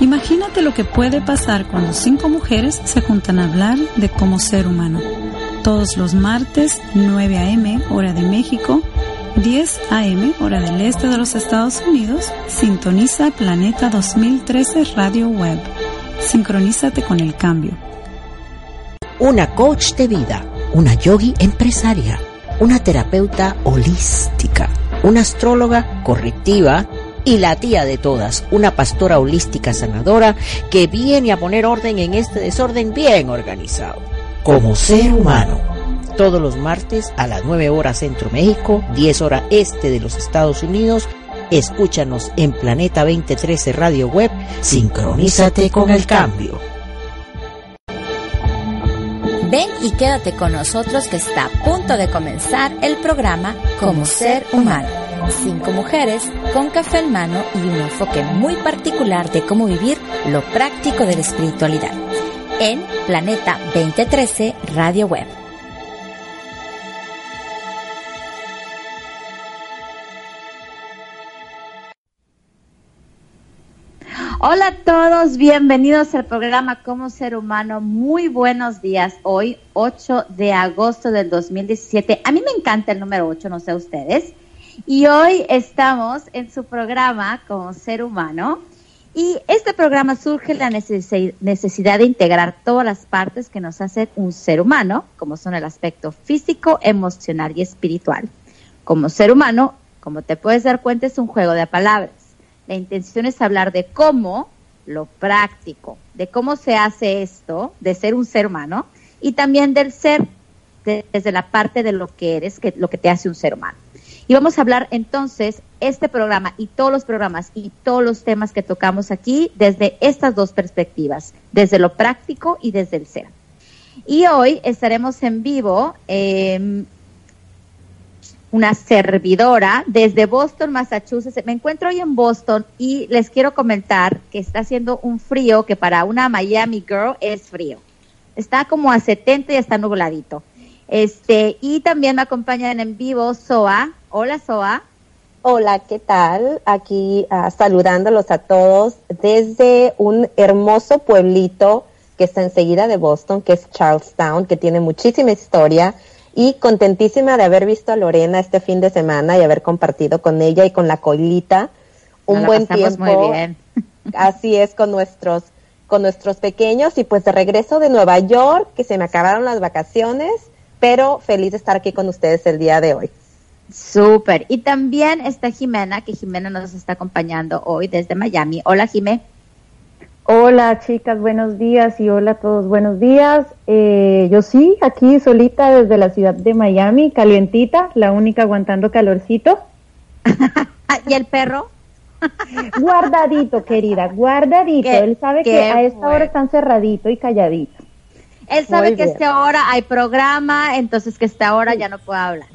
Imagínate lo que puede pasar cuando cinco mujeres se juntan a hablar de cómo ser humano. Todos los martes, 9 a.m., hora de México, 10 a.m., hora del este de los Estados Unidos, sintoniza Planeta 2013 Radio Web. Sincronízate con el cambio. Una coach de vida, una yogi empresaria, una terapeuta holística, una astróloga correctiva y la tía de todas, una pastora holística sanadora que viene a poner orden en este desorden bien organizado. Como ser humano, todos los martes a las 9 horas Centro México, 10 horas Este de los Estados Unidos, escúchanos en Planeta 2013 Radio Web, sincronízate con el cambio. Ven y quédate con nosotros que está a punto de comenzar el programa Como Ser Humano. Cinco mujeres con café en mano y un enfoque muy particular de cómo vivir lo práctico de la espiritualidad. En Planeta 2013 Radio Web. Hola a todos, bienvenidos al programa Como Ser Humano. Muy buenos días. Hoy, 8 de agosto del 2017. A mí me encanta el número 8, no sé ustedes. Y hoy estamos en su programa Como Ser Humano. Y este programa surge la necesidad de integrar todas las partes que nos hacen un ser humano, como son el aspecto físico, emocional y espiritual. Como ser humano, como te puedes dar cuenta, es un juego de palabras la intención es hablar de cómo, lo práctico, de cómo se hace esto, de ser un ser humano, y también del ser desde la parte de lo que eres, que, lo que te hace un ser humano. Y vamos a hablar entonces este programa y todos los programas y todos los temas que tocamos aquí desde estas dos perspectivas, desde lo práctico y desde el ser. Y hoy estaremos en vivo eh, una servidora desde Boston, Massachusetts. Me encuentro hoy en Boston y les quiero comentar que está haciendo un frío que para una Miami girl es frío. Está como a 70 y está nubladito. Este, y también me acompañan en vivo Soa. Hola Soa. Hola, ¿qué tal? Aquí uh, saludándolos a todos desde un hermoso pueblito que está enseguida de Boston, que es Charlestown, que tiene muchísima historia y contentísima de haber visto a Lorena este fin de semana y haber compartido con ella y con la coilita un buen tiempo. Muy bien. Así es con nuestros con nuestros pequeños y pues de regreso de Nueva York, que se me acabaron las vacaciones, pero feliz de estar aquí con ustedes el día de hoy. Súper. Y también está Jimena, que Jimena nos está acompañando hoy desde Miami. Hola, Jimena. Hola chicas, buenos días y hola a todos, buenos días. Eh, yo sí, aquí solita desde la ciudad de Miami, calientita, la única aguantando calorcito. ¿Y el perro? guardadito, querida, guardadito. Él sabe que a esta hora están cerradito y calladito. Él sabe que a esta hora hay programa, entonces que a esta hora ya no puede hablar.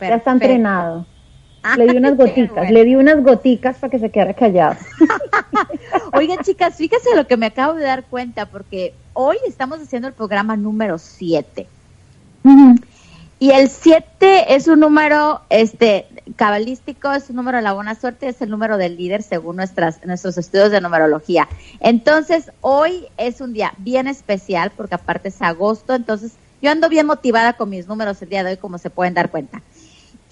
ya está entrenado. Le di unas goticas, le di unas goticas para que se quedara callado. Oigan, chicas, fíjense lo que me acabo de dar cuenta, porque hoy estamos haciendo el programa número 7. Y el 7 es un número este cabalístico, es un número de la buena suerte, es el número del líder según nuestras, nuestros estudios de numerología. Entonces, hoy es un día bien especial, porque aparte es agosto, entonces yo ando bien motivada con mis números el día de hoy, como se pueden dar cuenta.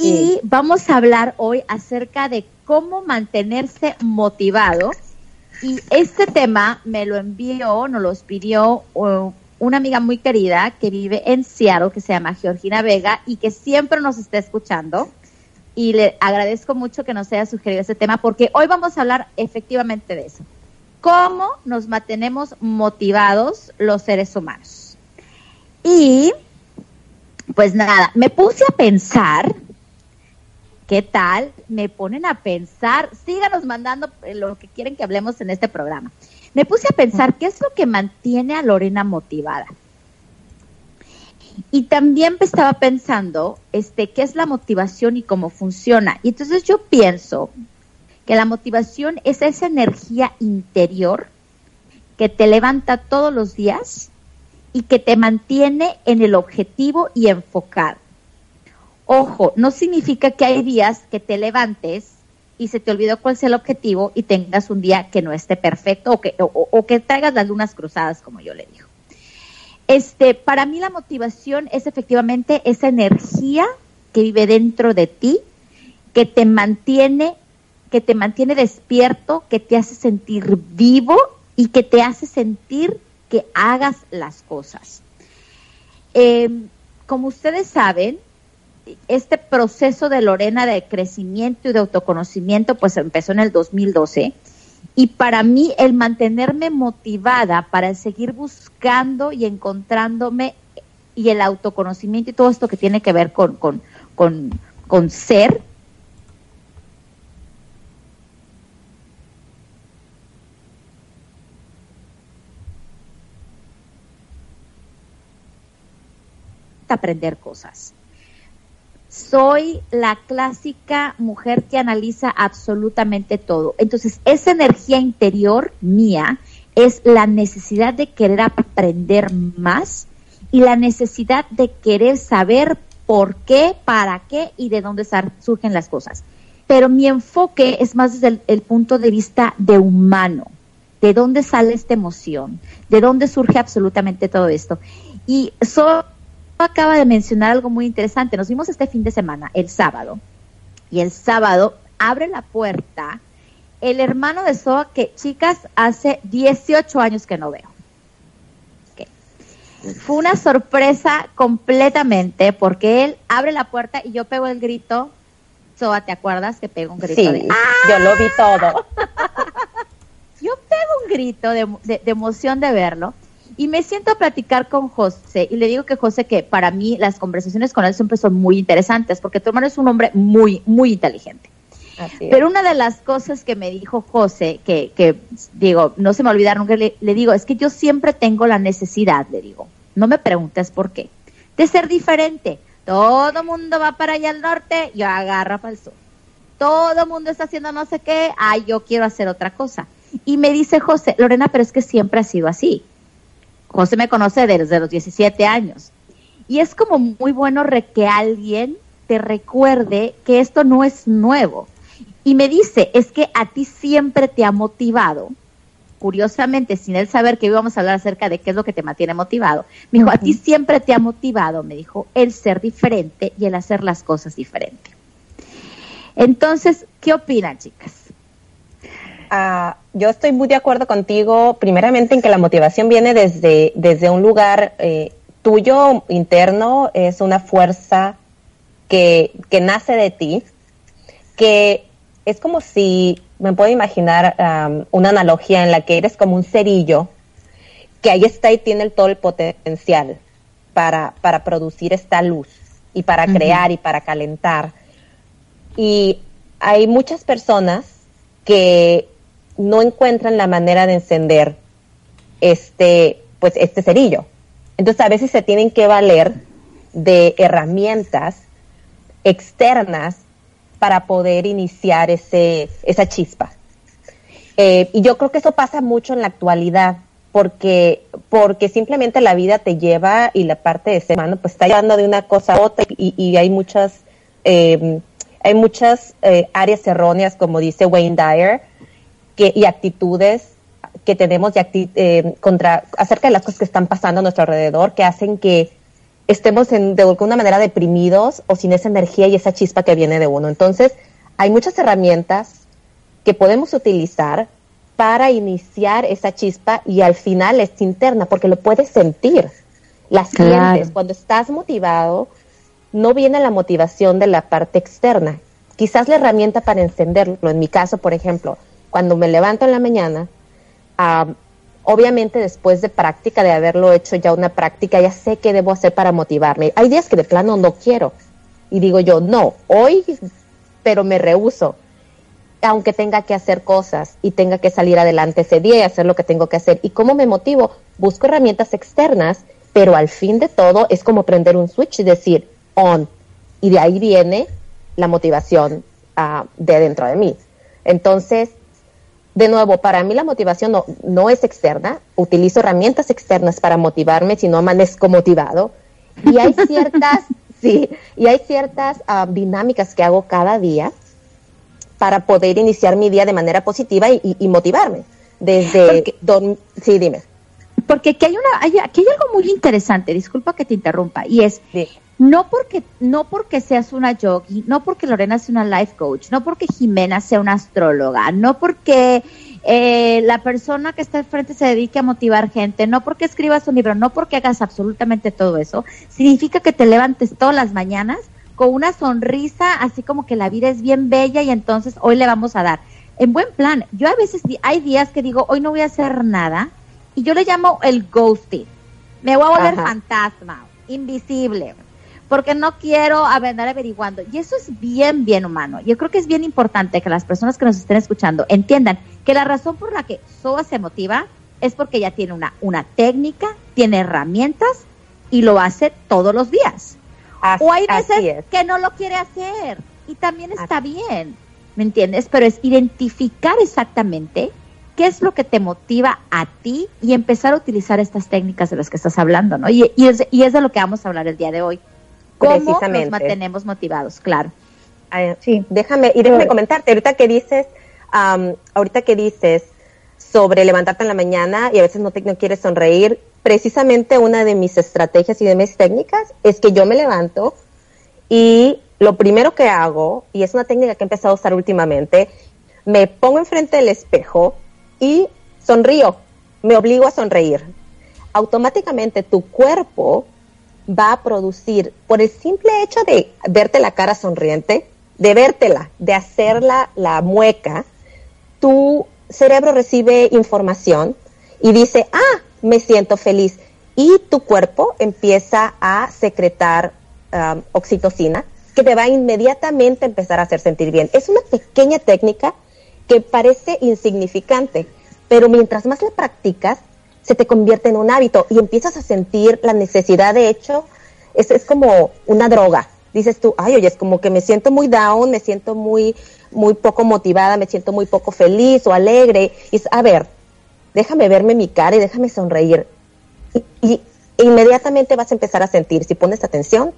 Y vamos a hablar hoy acerca de cómo mantenerse motivado. Y este tema me lo envió, nos lo pidió uh, una amiga muy querida que vive en Seattle, que se llama Georgina Vega y que siempre nos está escuchando. Y le agradezco mucho que nos haya sugerido ese tema porque hoy vamos a hablar efectivamente de eso. ¿Cómo nos mantenemos motivados los seres humanos? Y pues nada, me puse a pensar ¿Qué tal? Me ponen a pensar, síganos mandando lo que quieren que hablemos en este programa. Me puse a pensar qué es lo que mantiene a Lorena motivada. Y también estaba pensando este, qué es la motivación y cómo funciona. Y entonces yo pienso que la motivación es esa energía interior que te levanta todos los días y que te mantiene en el objetivo y enfocado. Ojo, no significa que hay días que te levantes y se te olvidó cuál es el objetivo y tengas un día que no esté perfecto o que, traigas las lunas cruzadas, como yo le digo. Este, para mí la motivación es efectivamente esa energía que vive dentro de ti, que te mantiene, que te mantiene despierto, que te hace sentir vivo y que te hace sentir que hagas las cosas. Em, como ustedes saben, este proceso de Lorena de crecimiento y de autoconocimiento pues empezó en el 2012 y para mí el mantenerme motivada para seguir buscando y encontrándome y el autoconocimiento y todo esto que tiene que ver con, con, con, con ser, aprender cosas. Soy la clásica mujer que analiza absolutamente todo. Entonces, esa energía interior mía es la necesidad de querer aprender más y la necesidad de querer saber por qué, para qué y de dónde surgen las cosas. Pero mi enfoque es más desde el, punto de vista de humano, de dónde sale esta emoción, de dónde surge absolutamente todo esto. Y soy acaba de mencionar algo muy interesante. Nos vimos este fin de semana, el sábado, y el sábado abre la puerta el hermano de Soa que, chicas, hace 18 años que no veo. Fue una sorpresa completamente porque él abre la puerta y yo pego el grito. Soa, ¿te acuerdas que pego un grito? Sí, yo lo vi todo. yo pego un grito de emoción de verlo. Y me siento a platicar con José y le digo que José que para mí las conversaciones con él siempre son muy interesantes porque tu hermano es un hombre muy, muy inteligente. Pero una de las cosas que me dijo José, que, que digo, no se me olvidaron, que le, le, digo, es que yo siempre tengo la necesidad, le digo, no me preguntes por qué, de ser diferente. Todo mundo va para allá al norte, yo agarro para el sur. Todo mundo está haciendo no sé qué, ay, yo quiero hacer otra cosa. Y me dice José, Lorena, pero es que siempre ha sido así. José me conoce desde los 17 años. Y es como muy bueno que alguien te recuerde que esto no es nuevo. Y me dice, es que a ti siempre te ha motivado, curiosamente, sin él saber que íbamos a hablar acerca de qué es lo que te mantiene motivado, me dijo, a ti siempre te ha motivado, me dijo, el ser diferente y el hacer las cosas diferente. Entonces, ¿qué opinan, chicas? Ah, yo estoy muy de acuerdo contigo, primeramente en que la motivación viene desde, desde un lugar eh, tuyo interno, es una fuerza que, que, nace de ti, que es como si, me puedo imaginar una analogía en la que eres como un cerillo, que ahí está y tiene todo el potencial para, para producir esta luz y para crear y para calentar. Y hay muchas personas que no encuentran la manera de encender este, pues este cerillo. Entonces a veces se tienen que valer de herramientas externas para poder iniciar ese, esa chispa. Eh, y yo creo que eso pasa mucho en la actualidad, porque, porque simplemente la vida te lleva y la parte de ser humano pues está llevando de una cosa a otra y, hay muchas, eh, hay muchas eh, áreas erróneas, como dice Wayne Dyer, y actitudes que tenemos eh, contra, acerca de las cosas que están pasando a nuestro alrededor, que hacen que estemos en, de alguna manera deprimidos o sin esa energía y esa chispa que viene de uno. Entonces, hay muchas herramientas que podemos utilizar para iniciar esa chispa y al final es interna, porque lo puedes sentir. Las sientes. Cuando estás motivado, no viene la motivación de la parte externa. Quizás la herramienta para encenderlo, en mi caso, por ejemplo, cuando me levanto en la mañana, obviamente después de práctica, de haberlo hecho ya una práctica, ya sé qué debo hacer para motivarme. Hay días que de plano no quiero. Y digo yo, no, hoy, pero me rehuso. Aunque tenga que hacer cosas y tenga que salir adelante ese día y hacer lo que tengo que hacer. ¿Y cómo me motivo? Busco herramientas externas, pero al fin de todo es como prender un switch y decir on. Y de ahí viene la motivación ah, de dentro de mí. Entonces, de nuevo, para mí la motivación no, es externa, utilizo herramientas externas para motivarme, si no amanezco motivado. Y hay ciertas, sí, y hay ciertas ah, dinámicas que hago cada día para poder iniciar mi día de manera positiva y, motivarme. Desde... sí, dime. Porque aquí hay, una, hay, aquí hay algo muy interesante, disculpa que te interrumpa, y es, no porque, no porque seas una yogi, no porque Lorena sea una life coach, no porque Jimena sea una astróloga, no porque eh, la persona que está al frente se dedique a motivar gente, no porque escribas un libro, no porque hagas absolutamente todo eso, significa que te levantes todas las mañanas con una sonrisa, así como que la vida es bien bella y entonces hoy le vamos a dar. En buen plan, yo a veces hay días que digo, hoy no voy a hacer nada, y yo le llamo el ghosting. Me voy a volver fantasma, invisible porque no quiero andar averiguando. Y eso es bien, bien humano. Yo creo que es bien importante que las personas que nos estén escuchando entiendan que la razón por la que SOA se motiva es porque ella tiene una, una técnica, tiene herramientas y lo hace todos los días. o hay veces que no lo quiere hacer y también está bien, ¿me entiendes? Pero es identificar exactamente qué es lo que te motiva a ti y empezar a utilizar estas técnicas de las que estás hablando, ¿no? Y, y, es, y es de lo que vamos a hablar el día de hoy. ¿Cómo nos mantenemos motivados? Claro. sí, déjame, y déjame comentarte, ahorita que dices, ahorita que dices sobre levantarte en la mañana y a veces no, te, no quieres sonreír, precisamente una de mis estrategias y de mis técnicas es que yo me levanto y lo primero que hago, y es una técnica que he empezado a usar últimamente, me pongo enfrente del espejo y sonrío, me obligo a sonreír. Automáticamente tu cuerpo va a producir, por el simple hecho de verte la cara sonriente, de vértela, de hacerla la mueca, tu cerebro recibe información y dice, ah, me siento feliz. Y tu cuerpo empieza a secretar um, oxitocina, que te va a inmediatamente empezar a hacer sentir bien. Es una pequeña técnica que parece insignificante, pero mientras más la practicas, se te convierte en un hábito y empiezas a sentir la necesidad, de hecho, es, es como una droga. Dices tú, ay, oye, es como que me siento muy down, me siento muy, muy poco motivada, me siento muy poco feliz o alegre. Es, a ver, déjame verme mi cara y déjame sonreír. Y, inmediatamente vas a empezar a sentir, si pones atención,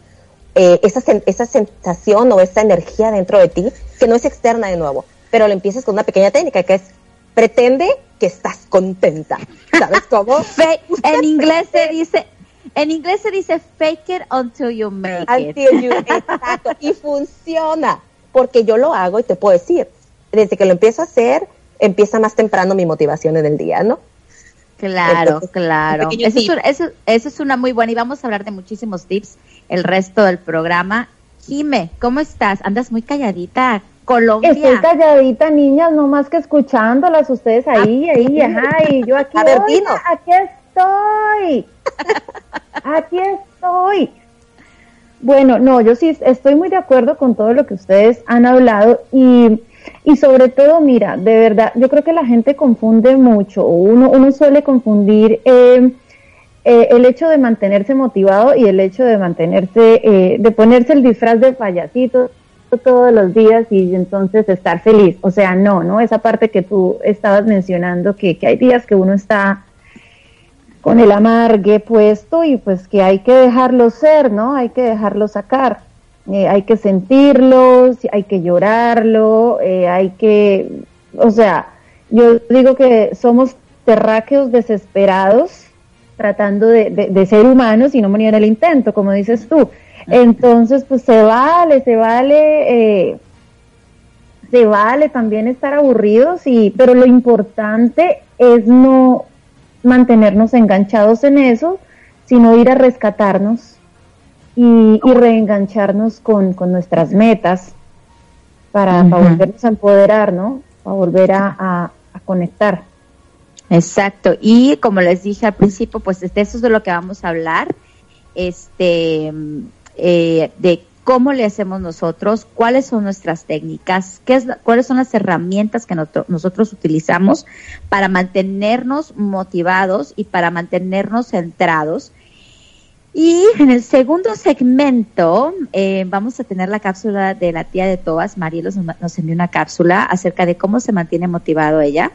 eh, esa, esa sensación o esa energía dentro de ti, que no es externa de nuevo, pero lo empiezas con una pequeña técnica que es pretende que estás contenta. ¿Sabes cómo? en inglés se dice, en inglés se dice fake it until you make it. exacto. Y funciona, porque yo lo hago y te puedo decir, desde que lo empiezo a hacer, empieza más temprano mi motivación en el día, ¿no? Claro, claro. Eso es, eso, es, una muy buena y vamos a hablar de muchísimos tips el resto del programa. Jime, ¿cómo estás? Andas muy calladita. Colombia. Estoy calladita, niñas, no más que escuchándolas ustedes ahí, ah, ahí, ajá, y yo aquí, aquí estoy, aquí estoy. Bueno, no, yo sí estoy muy de acuerdo con todo lo que ustedes han hablado y, y sobre todo, mira, de verdad, yo creo que la gente confunde mucho, uno, uno suele confundir eh, eh, el hecho de mantenerse motivado y el hecho de mantenerse, eh, de ponerse el disfraz de payasito todos los días y entonces estar feliz. O sea, no, ¿no? Esa parte que tú estabas mencionando, que, que hay días que uno está con el amargue puesto y pues que hay que dejarlo ser, ¿no? Hay que dejarlo sacar. Eh, hay que sentirlo, hay que llorarlo, eh, hay que, o sea, yo digo que somos terráqueos desesperados tratando de, de ser humanos y no morir el intento, como dices tú. Entonces, pues se vale, se vale, eh, se vale también estar aburridos, y, pero lo importante es no mantenernos enganchados en eso, sino ir a rescatarnos y, reengancharnos con, nuestras metas para, volvernos a empoderar, ¿no? Para volver a, a conectar. Exacto. Y como les dije al principio, pues de eso es de lo que vamos a hablar. Este, eh, de cómo le hacemos nosotros, cuáles son nuestras técnicas, qué es, cuáles son las herramientas que nosotros utilizamos para mantenernos motivados y para mantenernos centrados. Y en el segundo segmento eh, vamos a tener la cápsula de la tía de Toas, Marielos nos envió una cápsula acerca de cómo se mantiene motivado ella.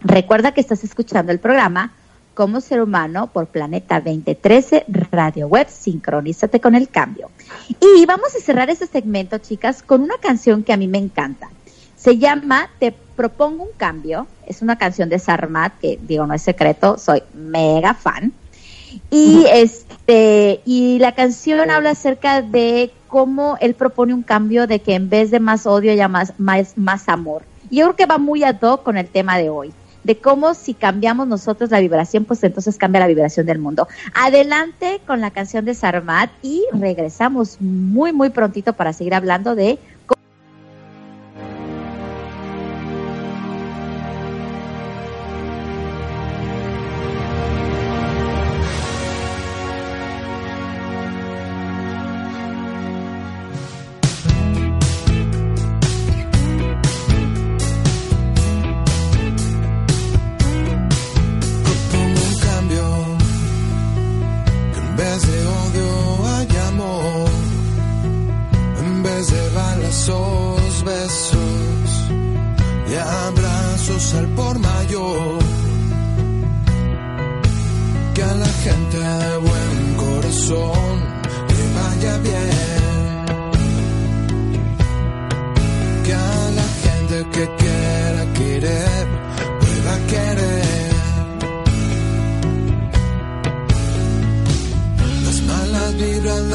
Recuerda que estás escuchando el programa como ser humano por Planeta 2013 Radio Web. Sincronízate con el cambio. Y vamos a cerrar este segmento, chicas, con una canción que a mí me encanta. Se llama Te propongo un cambio. Es una canción de Sarmat, que digo, no es secreto, soy mega fan. Y este, y la canción habla acerca de cómo él propone un cambio de que en vez de más odio haya más, más, más amor. Y yo creo que va muy ad hoc con el tema de hoy de cómo si cambiamos nosotros la vibración, pues entonces cambia la vibración del mundo. Adelante con la canción de Sarmat y regresamos muy, muy prontito para seguir hablando de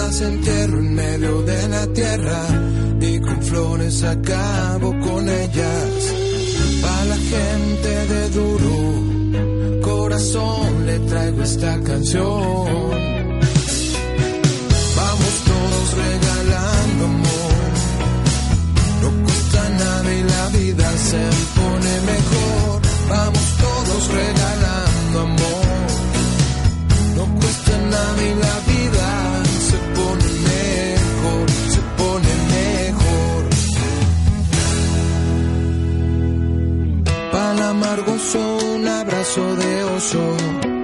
más entierro en medio de la tierra y con flores acabo con ellas. Para la gente de duro corazón le traigo esta canción. Vamos todos regalando amor, no cuesta nada y la vida se pone mejor. Vamos todos regalando amor, no cuesta nada y la vida Te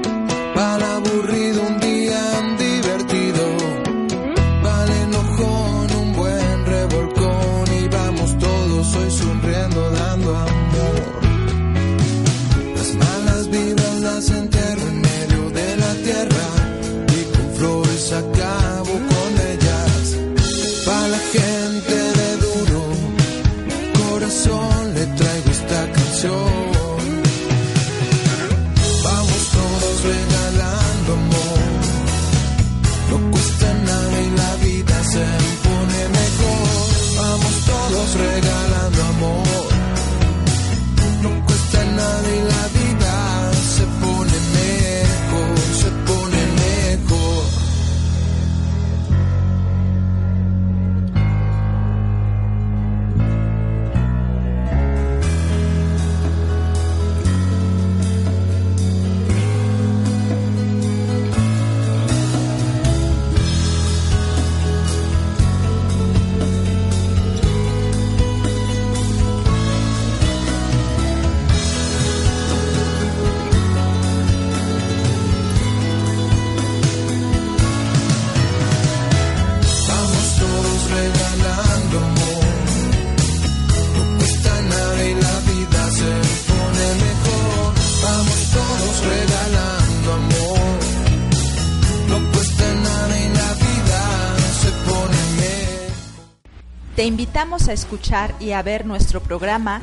invitamos a escuchar y a ver nuestro programa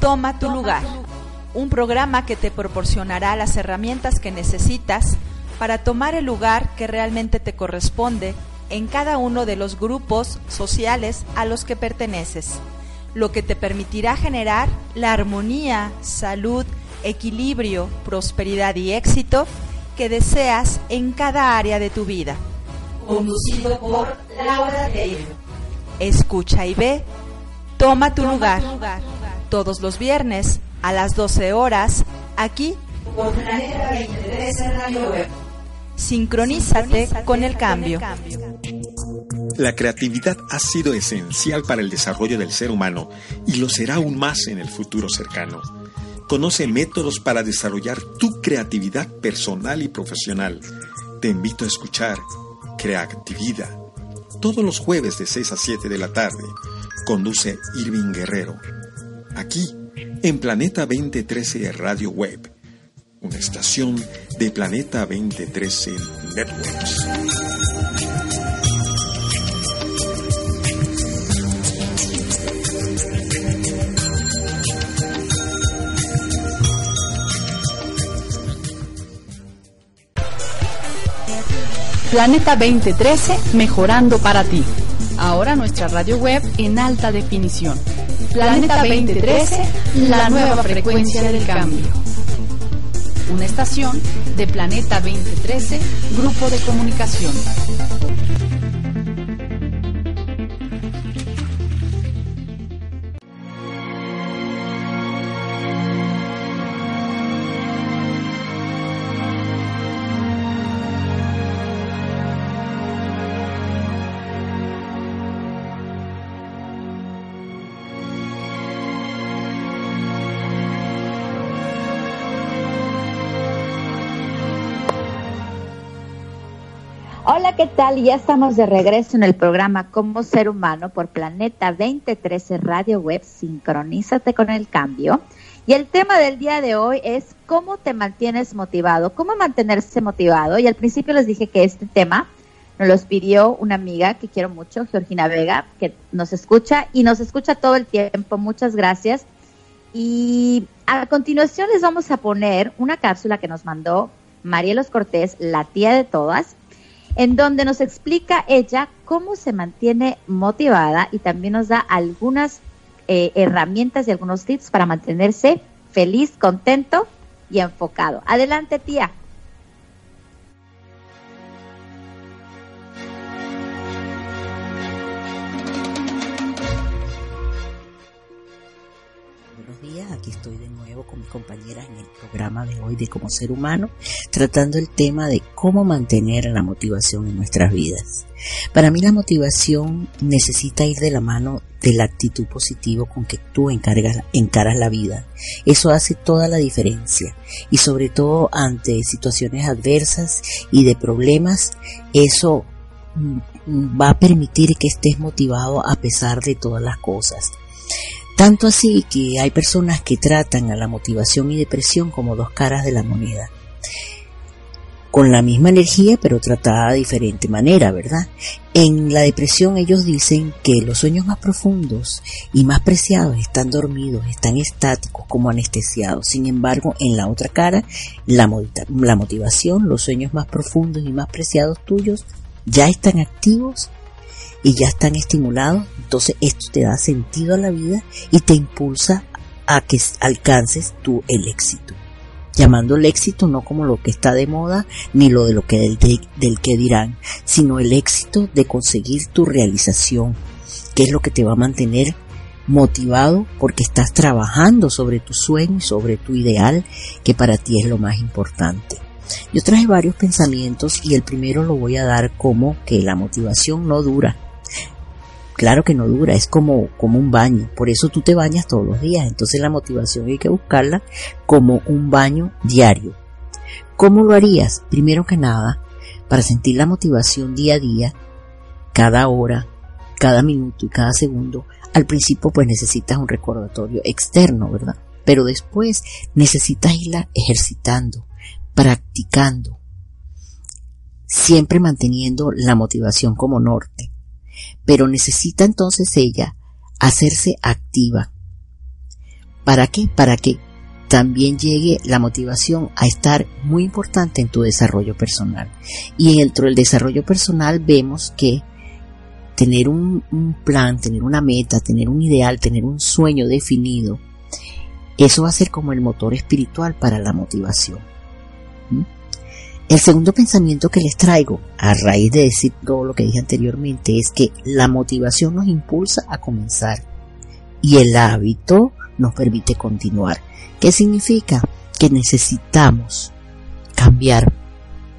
Toma tu lugar, un programa que te proporcionará las herramientas que necesitas para tomar el lugar que realmente te corresponde en cada uno de los grupos sociales a los que perteneces, lo que te permitirá generar la armonía, salud, equilibrio, prosperidad y éxito que deseas en cada área de tu vida. Conducido por Laura Taylor. Escucha y ve. Toma tu, lugar. Todos los viernes a las 12 horas aquí por Planeta 23 Radio Web. Sincronízate, con el cambio. La creatividad ha sido esencial para el desarrollo del ser humano y lo será aún más en el futuro cercano. Conoce métodos para desarrollar tu creatividad personal y profesional. Te invito a escuchar Creatividad todos los jueves de 6 a 7 de la tarde. Conduce Irving Guerrero. Aquí, en Planeta 2013 Radio Web, una estación de Planeta 2013 Networks. Planeta 2013, mejorando para ti. Ahora nuestra radio web en alta definición. Planeta 2013, la nueva frecuencia del cambio. Una estación de Planeta 2013, Grupo de Comunicación. ¿Qué tal? Ya estamos de regreso en el programa Como Ser Humano por Planeta 2013 Radio Web. Sincronízate con el cambio. Y el tema del día de hoy es cómo te mantienes motivado, cómo mantenerse motivado. Y al principio les dije que este tema nos lo pidió una amiga que quiero mucho, Georgina Vega, que nos escucha y nos escucha todo el tiempo. Muchas gracias. Y a continuación les vamos a poner una cápsula que nos mandó Marielos Cortés, la tía de todas, en donde nos explica ella cómo se mantiene motivada y también nos da algunas eh, herramientas y algunos tips para mantenerse feliz, contento y enfocado. Adelante, tía. Aquí estoy de nuevo con mis compañeras en el programa de hoy de Como Ser Humano, tratando el tema de cómo mantener la motivación en nuestras vidas. Para mí la motivación necesita ir de la mano de la actitud positiva con que tú encargas, encaras la vida. Eso hace toda la diferencia y sobre todo ante situaciones adversas y de problemas, eso mm, va a permitir que estés motivado a pesar de todas las cosas. Tanto así que hay personas que tratan a la motivación y depresión como dos caras de la moneda. Con la misma energía, pero tratada de diferente manera, ¿verdad? En la depresión ellos dicen que los sueños más profundos y más preciados están dormidos, están estáticos, como anestesiados. Sin embargo, en la otra cara, la, la motivación, los sueños más profundos y más preciados tuyos ya están activos y ya están estimulados, entonces esto te da sentido a la vida y te impulsa a que alcances tú el éxito. Llamando el éxito no como lo que está de moda ni lo de lo que del, del que dirán, sino el éxito de conseguir tu realización, que es lo que te va a mantener motivado porque estás trabajando sobre tu sueño y sobre tu ideal, que para ti es lo más importante. Yo traje varios pensamientos y el primero lo voy a dar como que la motivación no dura, claro que no dura, es como, como un baño, por eso tú te bañas todos los días, entonces la motivación hay que buscarla como un baño diario. ¿Cómo lo harías? Primero que nada, para sentir la motivación día a día, cada hora, cada minuto y cada segundo, al principio pues necesitas un recordatorio externo, ¿verdad? Pero después necesitas irla ejercitando, practicando, siempre manteniendo la motivación como norte pero necesita entonces ella hacerse activa. ¿Para qué? Para que también llegue la motivación a estar muy importante en tu desarrollo personal. Y dentro del desarrollo personal vemos que tener un, plan, tener una meta, tener un ideal, tener un sueño definido, eso va a ser como el motor espiritual para la motivación. ¿Mm? El segundo pensamiento que les traigo, a raíz de decir todo lo que dije anteriormente, es que la motivación nos impulsa a comenzar y el hábito nos permite continuar. ¿Qué significa? Que necesitamos cambiar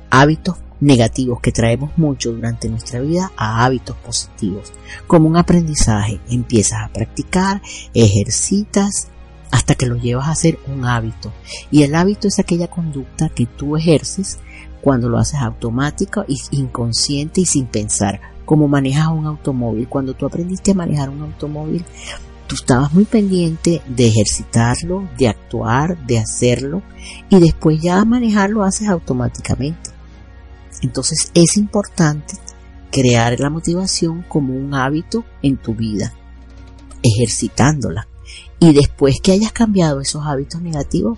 hábitos negativos que traemos mucho durante nuestra vida a hábitos positivos. Como un aprendizaje, empiezas a practicar, ejercitas hasta que lo llevas a ser un hábito. Y el hábito es aquella conducta que tú ejerces cuando lo haces automático y inconsciente y sin pensar, como manejas un automóvil. Cuando tú aprendiste a manejar un automóvil, tú estabas muy pendiente de ejercitarlo, de actuar, de hacerlo y después ya manejarlo haces automáticamente. Entonces es importante crear la motivación como un hábito en tu vida, ejercitándola. Y después que hayas cambiado esos hábitos negativos,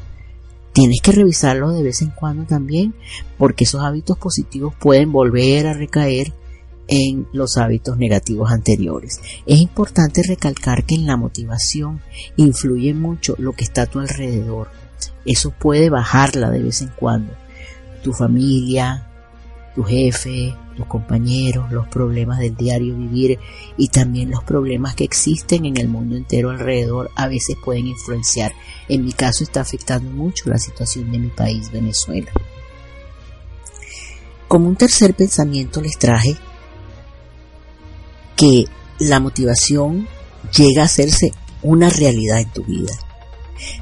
tienes que revisarlo de vez en cuando también, porque esos hábitos positivos pueden volver a recaer en los hábitos negativos anteriores. Es importante recalcar que en la motivación influye mucho lo que está a tu alrededor. Eso puede bajarla de vez en cuando. Tu familia, tu jefe, tus compañeros, los problemas del diario vivir y también los problemas que existen en el mundo entero alrededor a veces pueden influenciar. En mi caso está afectando mucho la situación de mi país, Venezuela. Como un tercer pensamiento les traje que la motivación llega a hacerse una realidad en tu vida.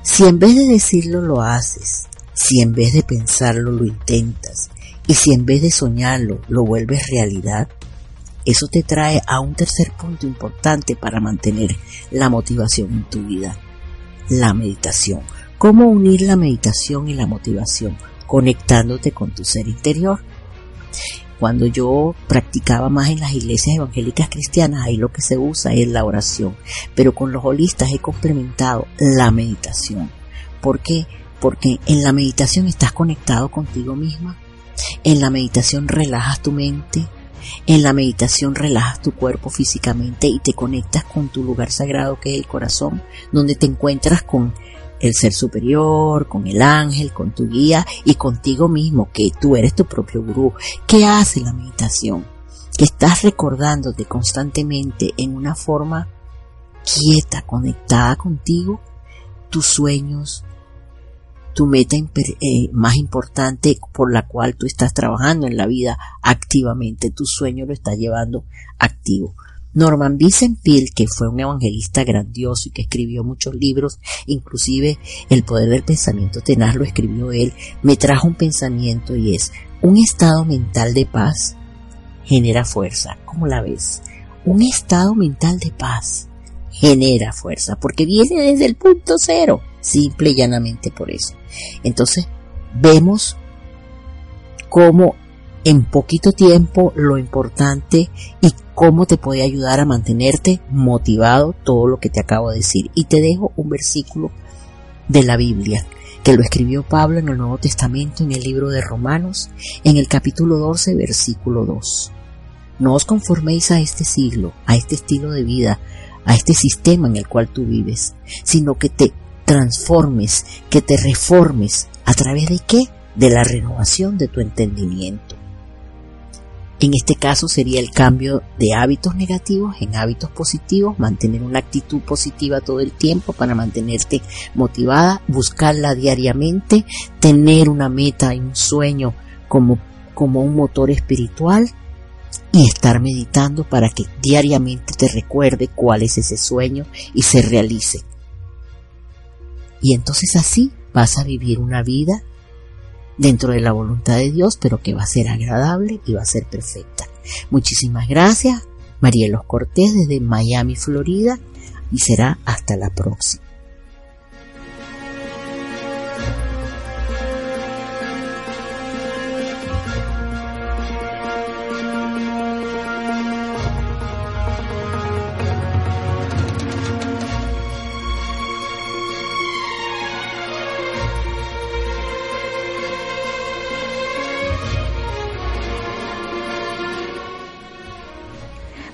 Si en vez de decirlo lo haces, si en vez de pensarlo lo intentas, y si en vez de soñarlo lo vuelves realidad, eso te trae a un tercer punto importante para mantener la motivación en tu vida, la meditación. ¿Cómo unir la meditación y la motivación? Conectándote con tu ser interior. Cuando yo practicaba más en las iglesias evangélicas cristianas, ahí lo que se usa es la oración. Pero con los holistas he complementado la meditación. ¿Por qué? Porque en la meditación estás conectado contigo misma, en la meditación relajas tu mente, en la meditación relajas tu cuerpo físicamente y te conectas con tu lugar sagrado que es el corazón, donde te encuentras con el ser superior, con el ángel, con tu guía y contigo mismo, que tú eres tu propio gurú. ¿Qué hace la meditación? Que estás recordándote constantemente en una forma quieta, conectada contigo, tus sueños, tu meta eh, más importante por la cual tú estás trabajando en la vida activamente. Tu sueño lo estás llevando activo. Norman Vincent Peale, que fue un evangelista grandioso y que escribió muchos libros, inclusive El poder del pensamiento tenaz lo escribió él, me trajo un pensamiento y es, un estado mental de paz genera fuerza. ¿Cómo la ves? Un estado mental de paz genera fuerza, porque viene desde el punto cero, simple y llanamente por eso. Entonces, vemos cómo en poquito tiempo lo importante y cómo te puede ayudar a mantenerte motivado todo lo que te acabo de decir. Y te dejo un versículo de la Biblia que lo escribió Pablo en el Nuevo Testamento en el libro de Romanos, en el capítulo 12, versículo 2. No os conforméis a este siglo, a este estilo de vida, a este sistema en el cual tú vives, sino que te transformes, que te reformes. ¿A través de qué? De la renovación de tu entendimiento. En este caso sería el cambio de hábitos negativos en hábitos positivos, mantener una actitud positiva todo el tiempo para mantenerte motivada, buscarla diariamente, tener una meta y un sueño como, como un motor espiritual y estar meditando para que diariamente te recuerde cuál es ese sueño y se realice. Y entonces así vas a vivir una vida dentro de la voluntad de Dios, pero que va a ser agradable y va a ser perfecta. Muchísimas gracias, Marielos Cortés desde Miami, Florida, y será hasta la próxima.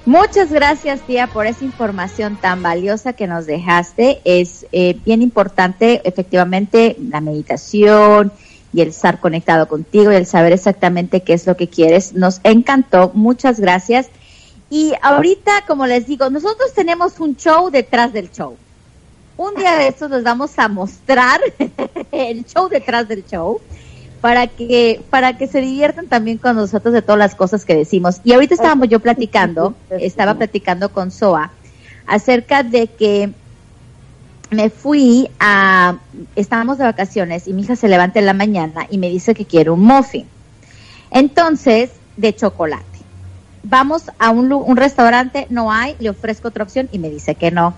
Muchas gracias, tía, por esa información tan valiosa que nos dejaste. Es eh, bien importante, efectivamente, la meditación y el estar conectado contigo y el saber exactamente qué es lo que quieres. Nos encantó. Muchas gracias. Y ahorita, como les digo, nosotros tenemos un show detrás del show. Un día de estos nos vamos a mostrar el show detrás del show para que, para que se diviertan también con nosotros de todas las cosas que decimos. Y ahorita estábamos yo platicando, estaba platicando con Soa acerca de que me fui a, estábamos de vacaciones y mi hija se levanta en la mañana y me dice que quiere un muffin. Entonces, de chocolate. Vamos a un, un restaurante, no hay, le ofrezco otra opción y me dice que no.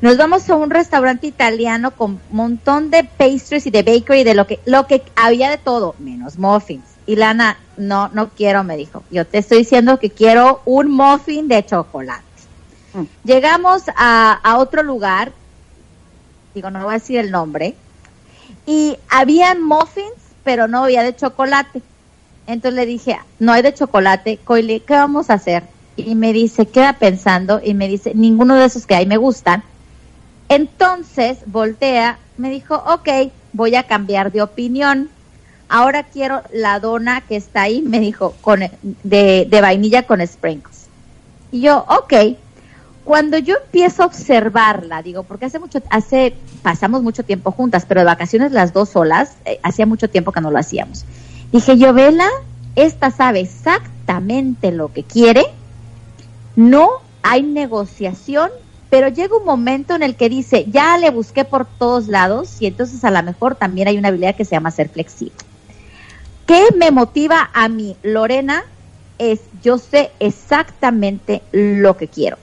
Nos vamos a un restaurante italiano con un montón de pastries y de bakery, de lo que, lo que había de todo, menos muffins. Y Lana, no, no quiero, me dijo. Yo te estoy diciendo que quiero un muffin de chocolate. Mm. Llegamos a, a otro lugar, digo, no voy a decir el nombre, Y habían muffins, pero no había de chocolate. Entonces le dije, no hay de chocolate, Coile, ¿qué vamos a hacer? Y me dice, queda pensando y me dice, ninguno de esos que hay me gustan. Entonces voltea, me dijo, ok, voy a cambiar de opinión. Ahora quiero la dona que está ahí, me dijo, con, de, de vainilla con sprinkles. Y yo, ok. Cuando yo empiezo a observarla, digo, porque hace mucho, hace, pasamos mucho tiempo juntas, pero de vacaciones las dos solas, eh, hacía mucho tiempo que no lo hacíamos. Dije yo, Vela, esta sabe exactamente lo que quiere, no hay negociación, pero llega un momento en el que dice, ya le busqué por todos lados y entonces a lo mejor también hay una habilidad que se llama ser flexible. ¿Qué me motiva a mí, Lorena? Es, yo sé exactamente lo que quiero.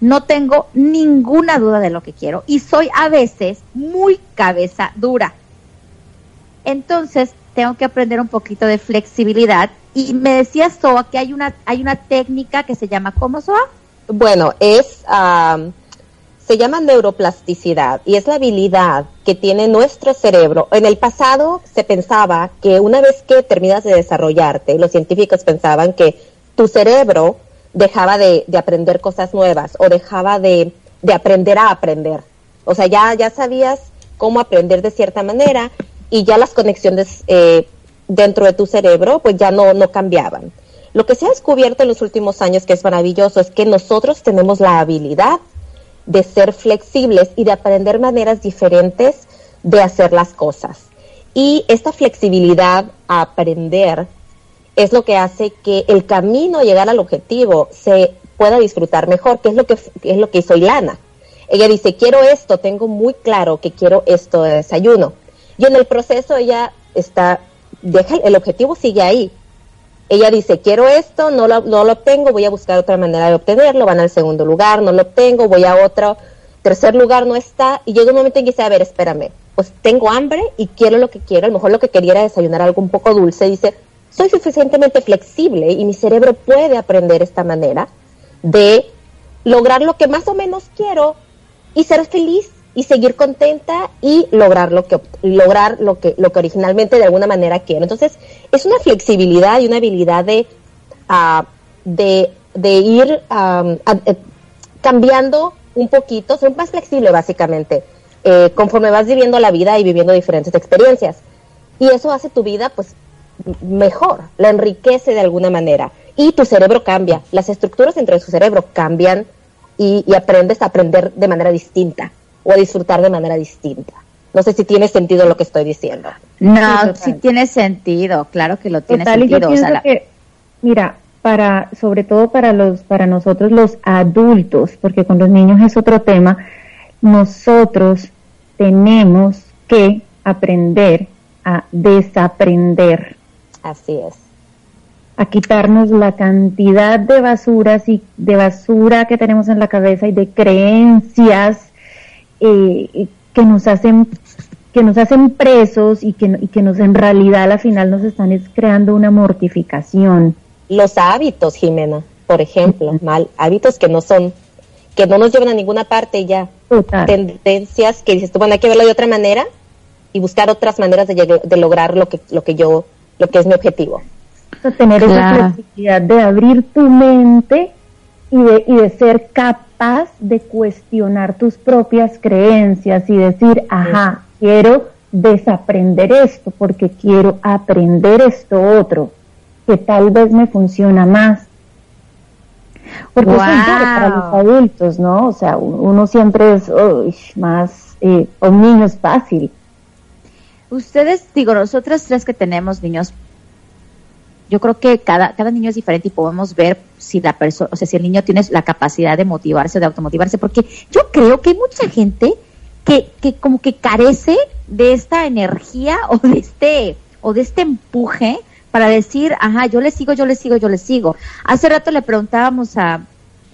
No tengo ninguna duda de lo que quiero y soy a veces muy cabeza dura. Entonces, tengo que aprender un poquito de flexibilidad. Y me decía Soa que hay una, hay una técnica que se llama, ¿cómo Soa? Bueno, es, se llama neuroplasticidad y es la habilidad que tiene nuestro cerebro. En el pasado se pensaba que una vez que terminas de desarrollarte, los científicos pensaban que tu cerebro dejaba de, aprender cosas nuevas o dejaba de, de, aprender a aprender. O sea, ya, ya sabías cómo aprender de cierta manera y ya las conexiones eh, dentro de tu cerebro pues ya no, no cambiaban. Lo que se ha descubierto en los últimos años que es maravilloso es que nosotros tenemos la habilidad de ser flexibles y de aprender maneras diferentes de hacer las cosas. Y esta flexibilidad a aprender es lo que hace que el camino a llegar al objetivo se pueda disfrutar mejor, que es lo que, es lo que hizo Ilana. Ella dice, quiero esto, tengo muy claro que quiero esto de desayuno. Y en el proceso ella está, deja, el objetivo sigue ahí. Ella dice, quiero esto, no lo, no lo obtengo, voy a buscar otra manera de obtenerlo, van al segundo lugar, no lo obtengo, voy a otro, tercer lugar no está, y llega un momento en que dice, a ver, espérame, pues tengo hambre y quiero lo que quiero, a lo mejor lo que quería era desayunar algo un poco dulce, dice, soy suficientemente flexible y mi cerebro puede aprender esta manera de lograr lo que más o menos quiero y ser feliz y seguir contenta y lograr lo que lograr lo que lo que originalmente de alguna manera quiero. Entonces, es una flexibilidad y una habilidad de uh, de, ir eh, cambiando un poquito, ser más flexible básicamente, eh, conforme vas viviendo la vida y viviendo diferentes experiencias. Y eso hace tu vida pues mejor, la enriquece de alguna manera. Y tu cerebro cambia, las estructuras dentro de tu cerebro cambian y aprendes a aprender de manera distinta o a disfrutar de manera distinta. No sé si tiene sentido lo que estoy diciendo. No, sí, tiene sentido, claro que lo tiene sentido. mira, para, sobre todo para los, para nosotros los adultos, porque con los niños es otro tema, nosotros tenemos que aprender a desaprender. Así es. A quitarnos la cantidad de basuras y de basura que tenemos en la cabeza y de creencias eh, que nos hacen que nos hacen presos y que, y que nos en realidad al final nos están creando una mortificación. Los hábitos, Jimena, por ejemplo, mal, hábitos que no son, que no nos llevan a ninguna parte ya. Tendencias que dices tú, bueno, hay que verlo de otra manera y buscar otras maneras de, de lograr lo que, lo que yo, lo que es mi objetivo. tener esa flexibilidad de abrir tu mente y de, y de ser capaz de cuestionar tus propias creencias y decir, ajá, quiero desaprender esto porque quiero aprender esto otro, que tal vez me funciona más. Porque eso es para los adultos, ¿no? O sea, uno siempre es más, eh, un niño es fácil. Ustedes, digo, nosotras tres que tenemos niños yo creo que cada, cada niño es diferente y podemos ver si la persona, o sea, si el niño tiene la capacidad de motivarse, de automotivarse, porque yo creo que hay mucha gente que, que como que carece de esta energía o de este, o de este empuje para decir, ajá, yo le sigo, yo le sigo, yo le sigo. Hace rato le preguntábamos a,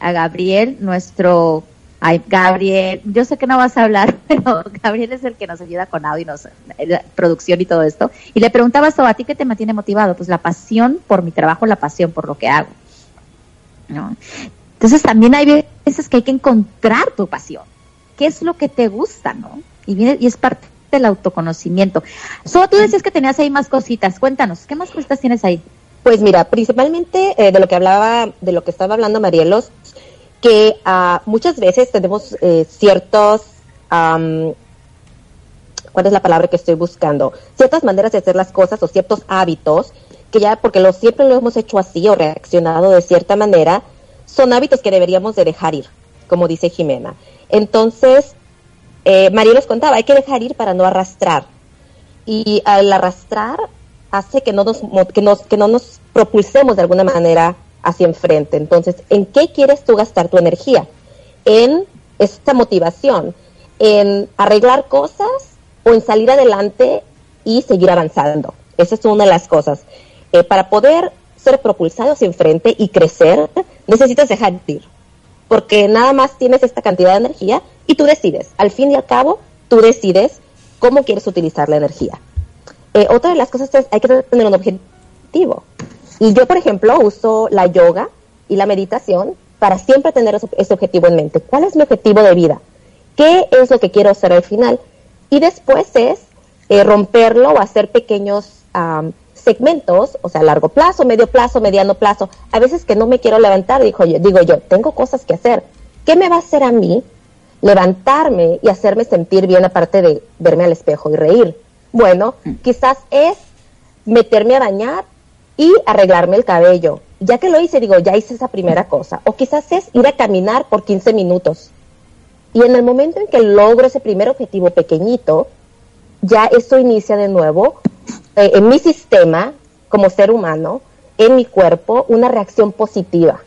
a Gabriel, nuestro Ay, Gabriel, yo sé que no vas a hablar, pero Gabriel es el que nos ayuda con audio, eh, producción y todo esto. Y le preguntaba eso, ¿a ti qué te mantiene motivado? Pues la pasión por mi trabajo, la pasión por lo que hago. ¿no? Entonces también hay veces que hay que encontrar tu pasión. ¿Qué es lo que te gusta, no? Y, viene, y es parte el autoconocimiento. Solo tú decías que tenías ahí más cositas. Cuéntanos, ¿qué más cositas tienes ahí? Pues mira, principalmente eh, de lo que hablaba, de lo que estaba hablando Marielos, que uh, muchas veces tenemos eh, ciertos, ¿cuál es la palabra que estoy buscando? Ciertas maneras de hacer las cosas o ciertos hábitos que ya porque lo siempre lo hemos hecho así o reaccionado de cierta manera, son hábitos que deberíamos de dejar ir, como dice Jimena. Entonces, eh, María les contaba, hay que dejar ir para no arrastrar. Y al arrastrar hace que no nos, que nos, que no nos propulsemos de alguna manera hacia enfrente. Entonces, ¿en qué quieres tú gastar tu energía? En esta motivación, en arreglar cosas o en salir adelante y seguir avanzando. Esa es una de las cosas. Eh, para poder ser propulsado hacia enfrente y crecer, necesitas dejar ir. Porque nada más tienes esta cantidad de energía y tú decides. Al fin y al cabo, tú decides cómo quieres utilizar la energía. Eh, otra de las cosas es hay que tener un objetivo. Y yo, por ejemplo, uso la yoga y la meditación para siempre tener ese, objetivo en mente. ¿Cuál es mi objetivo de vida? ¿Qué es lo que quiero hacer al final? Y después es eh, romperlo o hacer pequeños segmentos, o sea, largo plazo, medio plazo, mediano plazo. A veces que no me quiero levantar, digo yo, digo yo, tengo cosas que hacer. ¿Qué me va a hacer a mí levantarme y hacerme sentir bien aparte de verme al espejo y reír? Bueno, quizás es meterme a bañar y arreglarme el cabello. Ya que lo hice, digo, ya hice esa primera cosa. O quizás es ir a caminar por 15 minutos. Y en el momento en que logro ese primer objetivo pequeñito, ya eso inicia de nuevo eh, en mi sistema, como ser humano, en mi cuerpo, una reacción positiva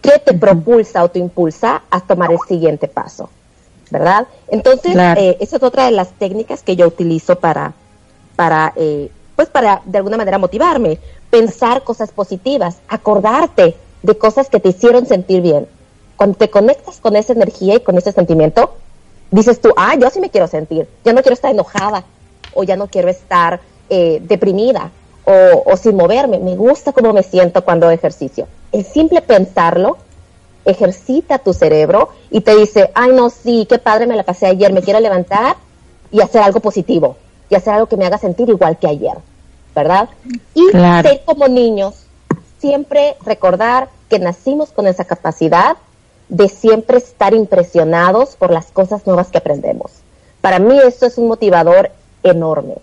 que te propulsa o te impulsa a tomar el siguiente paso, ¿verdad? Entonces, eh, esa es otra de las técnicas que yo utilizo para, para eh, pues para de alguna manera motivarme, pensar cosas positivas, acordarte de cosas que te hicieron sentir bien. Cuando te conectas con esa energía y con ese sentimiento, dices tú, ah, yo sí me quiero sentir, ya no quiero estar enojada o ya no quiero estar eh, deprimida o, sin moverme. Me gusta cómo me siento cuando ejercicio. El simple pensarlo ejercita tu cerebro y te dice, ay no, sí, qué padre me la pasé ayer, me quiero levantar y hacer algo positivo y hacer algo que me haga sentir igual que ayer, ¿verdad? Y ser como niños, siempre recordar que nacimos con esa capacidad de siempre estar impresionados por las cosas nuevas que aprendemos. Para mí eso es un motivador enorme.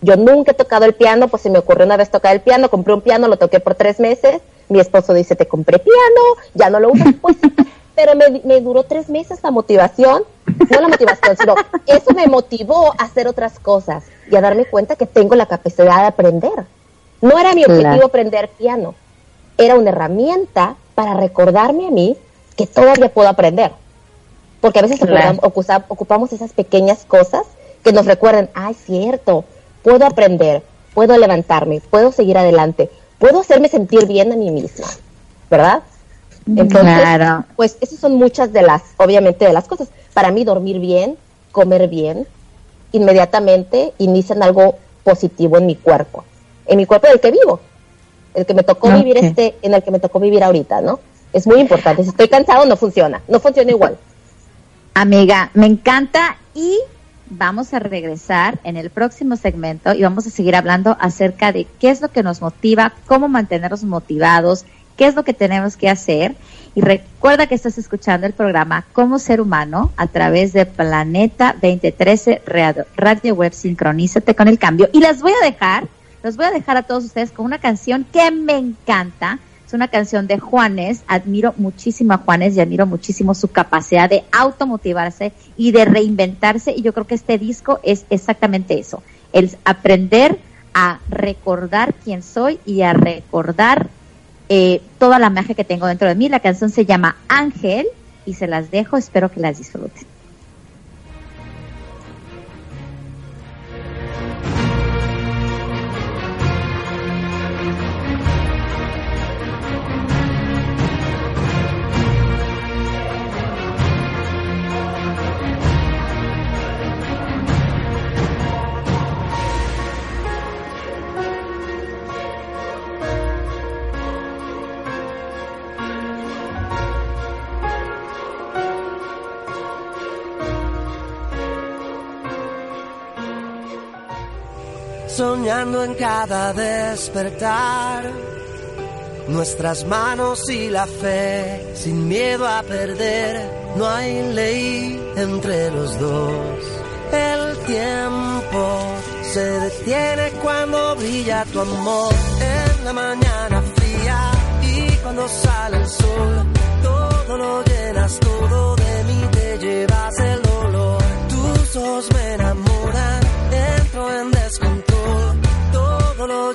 Yo nunca he tocado el piano, pues se me ocurrió una vez tocar el piano, compré un piano, lo toqué por tres meses, mi esposo dice, te compré piano, ya no lo uso, pues, pero me, duró tres meses la motivación, no la motivación, sino eso me motivó a hacer otras cosas y a darme cuenta que tengo la capacidad de aprender. No era mi objetivo aprender piano, era una herramienta para recordarme a mí que todavía puedo aprender. Porque a veces ocupamos esas pequeñas cosas que nos recuerden, ay, cierto, puedo aprender, puedo levantarme, puedo seguir adelante, puedo hacerme sentir bien a mí misma, ¿verdad? Entonces, pues esas son muchas de las, obviamente, de las cosas. Para mí dormir bien, comer bien, inmediatamente inician algo positivo en mi cuerpo, en mi cuerpo del que vivo, el que me tocó vivir este, en el que me tocó vivir ahorita, ¿no? Es muy importante. Si estoy cansado, no funciona, no funciona igual. Amiga, me encanta y vamos a regresar en el próximo segmento y vamos a seguir hablando acerca de qué es lo que nos motiva, cómo mantenernos motivados, qué es lo que tenemos que hacer. Y recuerda que estás escuchando el programa Como Ser Humano a través de Planeta 2013 Radio Web Sincronízate con el Cambio. Y las voy a dejar, los voy a dejar a todos ustedes con una canción que me encanta una canción de Juanes. Admiro muchísimo a Juanes y admiro muchísimo su capacidad de automotivarse y de reinventarse. Y yo creo que este disco es exactamente eso. El aprender a recordar quién soy y a recordar eh, toda la magia que tengo dentro de mí. La canción se llama Ángel y se las dejo. Espero que las disfruten. Soñando en cada despertar. Nuestras manos y la fe, sin miedo a perder, no hay ley entre los dos. El tiempo se detiene cuando brilla tu amor en la mañana fría y cuando sale el sol, todo lo llenas, todo de mí te llevas el dolor. Tus ojos me enamoran, todo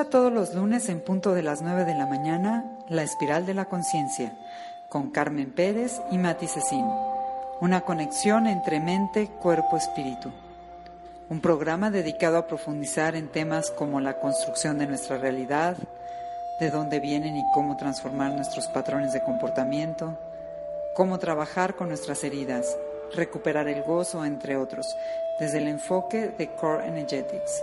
todos los lunes en punto de las 9 de la mañana La Espiral de la Conciencia con Carmen Pérez y Mati Cecín. Una conexión entre mente, cuerpo, espíritu. Un programa dedicado a profundizar en temas como la construcción de nuestra realidad, de dónde vienen y cómo transformar nuestros patrones de comportamiento, cómo trabajar con nuestras heridas, recuperar el gozo, entre otros, desde el enfoque de Core Energetics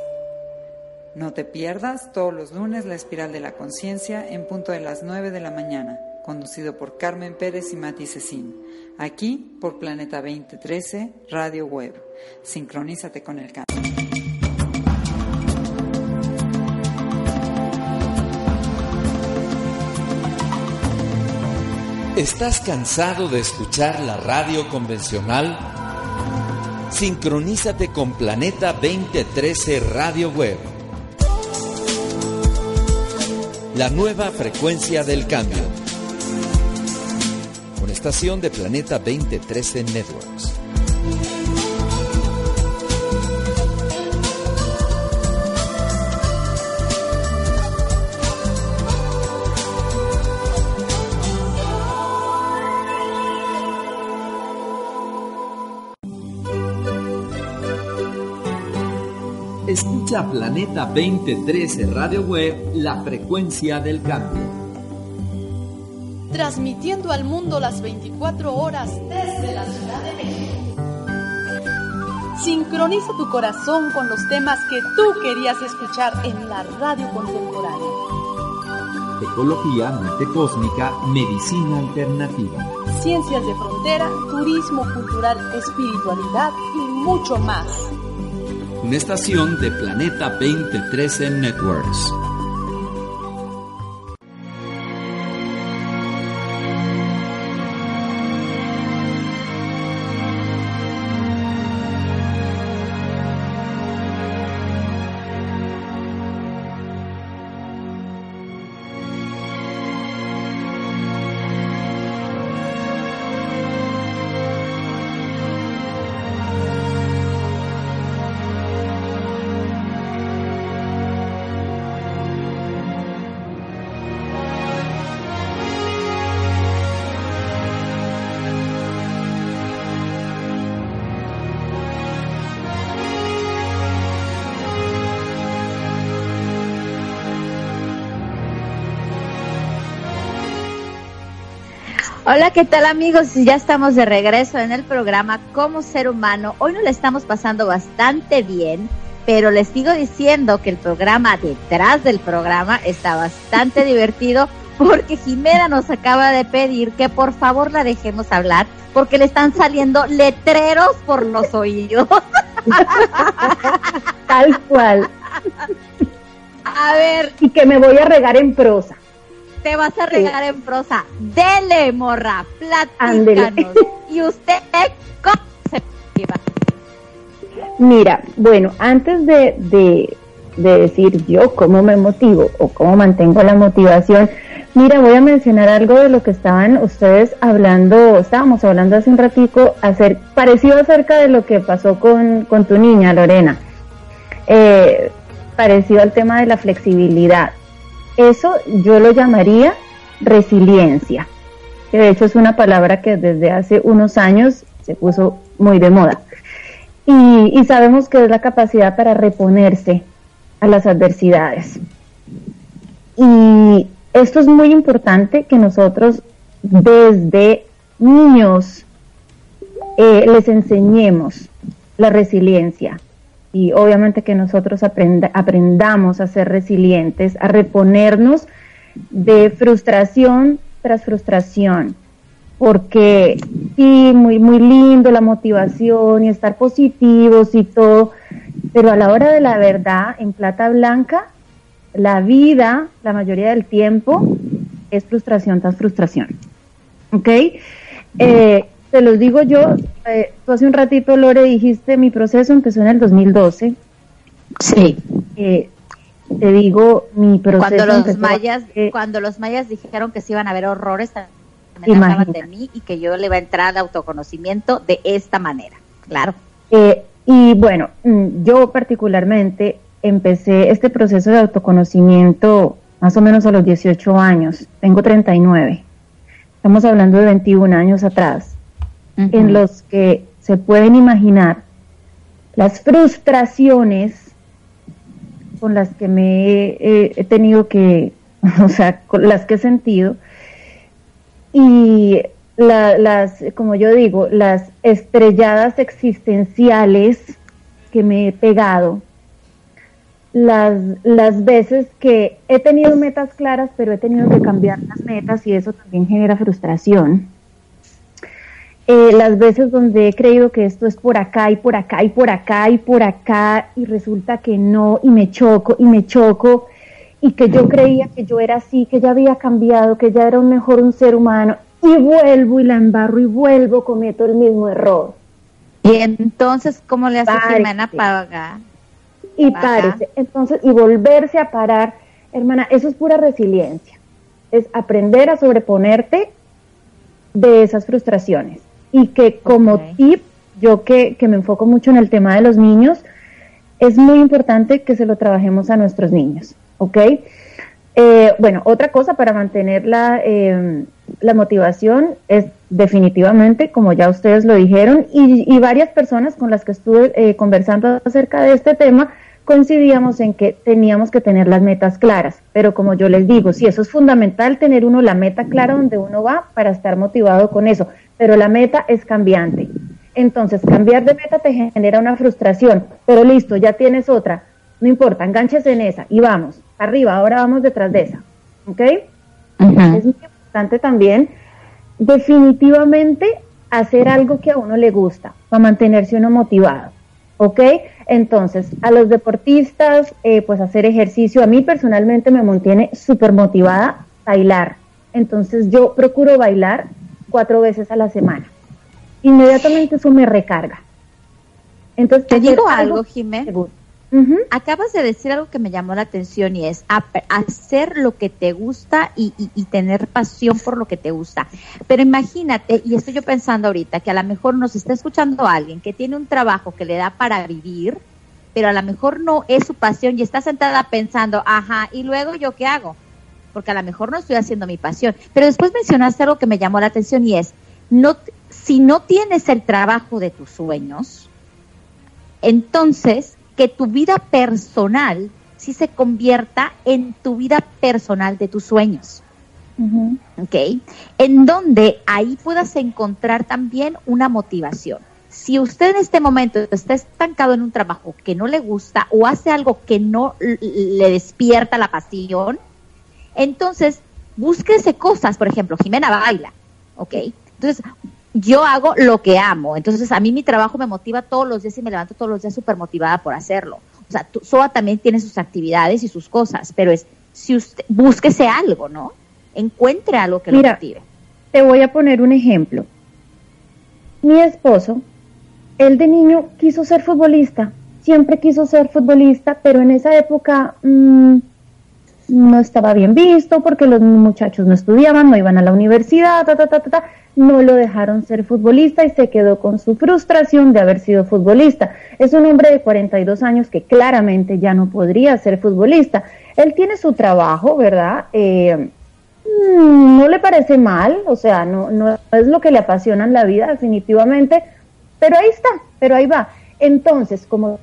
no te pierdas todos los lunes la espiral de la conciencia en punto de las 9 de la mañana, conducido por Carmen Pérez y Mati Cecín, aquí por Planeta 2013 Radio Web. Sincronízate con el cambio. ¿Estás cansado de escuchar la radio convencional? Sincronízate con Planeta 2013 Radio Web la nueva frecuencia del cambio. Una estación de Planeta 2013 Networks. Escucha Planeta 2013 Radio Web, la frecuencia del cambio. Transmitiendo al mundo las 24 horas desde la Ciudad de México. Sincroniza tu corazón con los temas que tú querías escuchar en la radio contemporánea. Ecología, mente cósmica, medicina alternativa. Ciencias de frontera, turismo cultural, espiritualidad y mucho más una estación de Planeta 2013 Networks. Hola, ¿qué tal amigos? Ya estamos de regreso en el programa Como Ser Humano. Hoy nos le estamos pasando bastante bien, pero les sigo diciendo que el programa detrás del programa está bastante divertido porque Jimena nos acaba de pedir que por favor la dejemos hablar porque le están saliendo letreros por los oídos. Tal cual. A ver. Y que me voy a regar en prosa te vas a regar en prosa. Dele, morra, platícanos. ¿Y usted cómo se Mira, bueno, antes de, de, decir yo cómo me motivo o cómo mantengo la motivación, mira, voy a mencionar algo de lo que estaban ustedes hablando, estábamos hablando hace un ratico, hacer, parecido acerca de lo que pasó con, con tu niña, Lorena. Eh, parecido al tema de la flexibilidad. Eso yo lo llamaría resiliencia, que de hecho es una palabra que desde hace unos años se puso muy de moda. Y, sabemos que es la capacidad para reponerse a las adversidades. Y esto es muy importante que nosotros desde niños eh, les enseñemos la resiliencia, y obviamente que nosotros aprendamos a ser resilientes, a reponernos de frustración tras frustración, porque sí, muy, muy lindo la motivación y estar positivos y todo, pero a la hora de la verdad, en plata blanca, la vida, la mayoría del tiempo, es frustración tras frustración. ¿Ok? Eh, te los digo yo, eh, tú hace un ratito, Lore, dijiste, mi proceso empezó en el 2012. Sí. Eh, te digo, mi proceso cuando los mayas Cuando los mayas dijeron que se iban a ver horrores, también hablaban de mí y que yo le iba a entrar al autoconocimiento de esta manera, claro. Eh, y bueno, mm, yo particularmente empecé este proceso de autoconocimiento más o menos a los 18 años, tengo 39. Estamos hablando de 21 años atrás en los que se pueden imaginar las frustraciones con las que me he, tenido que, o sea, con las que he sentido, y las, como yo digo, las estrelladas existenciales que me he pegado, las, las veces que he tenido metas claras, pero he tenido que cambiar las metas y eso también genera frustración eh, las veces donde he creído que esto es por acá y por acá y por acá y por acá y resulta que no y me choco y me choco y que yo creía que yo era así, que ya había cambiado, que ya era un mejor un ser humano y vuelvo y la embarro y vuelvo, cometo el mismo error. Y entonces, ¿cómo le hace Jimena para Y parece, entonces, y volverse a parar, hermana, eso es pura resiliencia, es aprender a sobreponerte de esas frustraciones y que como tip, yo que, me enfoco mucho en el tema de los niños, es muy importante que se lo trabajemos a nuestros niños, ¿ok? Eh, bueno, otra cosa para mantener la, em, la, motivación es definitivamente, como ya ustedes lo dijeron, y, varias personas con las que estuve eh, conversando acerca de este tema, coincidíamos en que teníamos que tener las metas claras, pero como yo les digo, sí, eso es fundamental tener uno la meta clara donde uno va para estar motivado con eso, pero la meta es cambiante. Entonces, cambiar de meta te genera una frustración, pero listo, ya tienes otra, no importa, enganches en esa y vamos, arriba, ahora vamos detrás de esa, ¿ok? Es muy importante también, definitivamente, hacer algo que a uno le gusta, para mantenerse uno motivado. ¿Ok? Entonces, a los deportistas, eh, pues hacer ejercicio, a mí personalmente me mantiene súper motivada bailar. Entonces, yo procuro bailar cuatro veces a la semana. Inmediatamente eso me recarga. Entonces, te digo algo, Acabas de decir algo que me llamó la atención y es hacer lo que te gusta y, tener pasión por lo que te gusta. Pero imagínate, y estoy yo pensando ahorita, que a lo mejor nos está escuchando alguien que tiene un trabajo que le da para vivir, pero a lo mejor no es su pasión y está sentada pensando, ajá, ¿y luego yo qué hago? Porque a lo mejor no estoy haciendo mi pasión. Pero después mencionaste algo que me llamó la atención y es, no, si no tienes el trabajo de tus sueños, entonces que tu vida personal sí se convierta en tu vida personal de tus sueños. ¿Ok? En donde ahí puedas encontrar también una motivación. Si usted en este momento está estancado en un trabajo que no le gusta o hace algo que no le despierta la pasión, entonces búsquese cosas. Por ejemplo, Jimena baila. ¿Ok? Entonces, yo hago lo que amo. Entonces, a mí mi trabajo me motiva todos los días y me levanto todos los días súper motivada por hacerlo. O sea, SOA también tiene sus actividades y sus cosas, pero es, si usted, búsquese algo, ¿no? Encuentre algo que lo motive. Te voy a poner un ejemplo. Mi esposo, él de niño quiso ser futbolista, siempre quiso ser futbolista, pero en esa época mm, no estaba bien visto porque los muchachos no estudiaban, no iban a la universidad, ta, ta, ta, ta, no lo dejaron ser futbolista y se quedó con su frustración de haber sido futbolista. Es un hombre de 42 años que claramente ya no podría ser futbolista. Él tiene su trabajo, ¿verdad? Eh, mm, no le parece mal, o sea, no, no es lo que le apasiona en la vida definitivamente, pero ahí está, pero ahí va. Entonces, como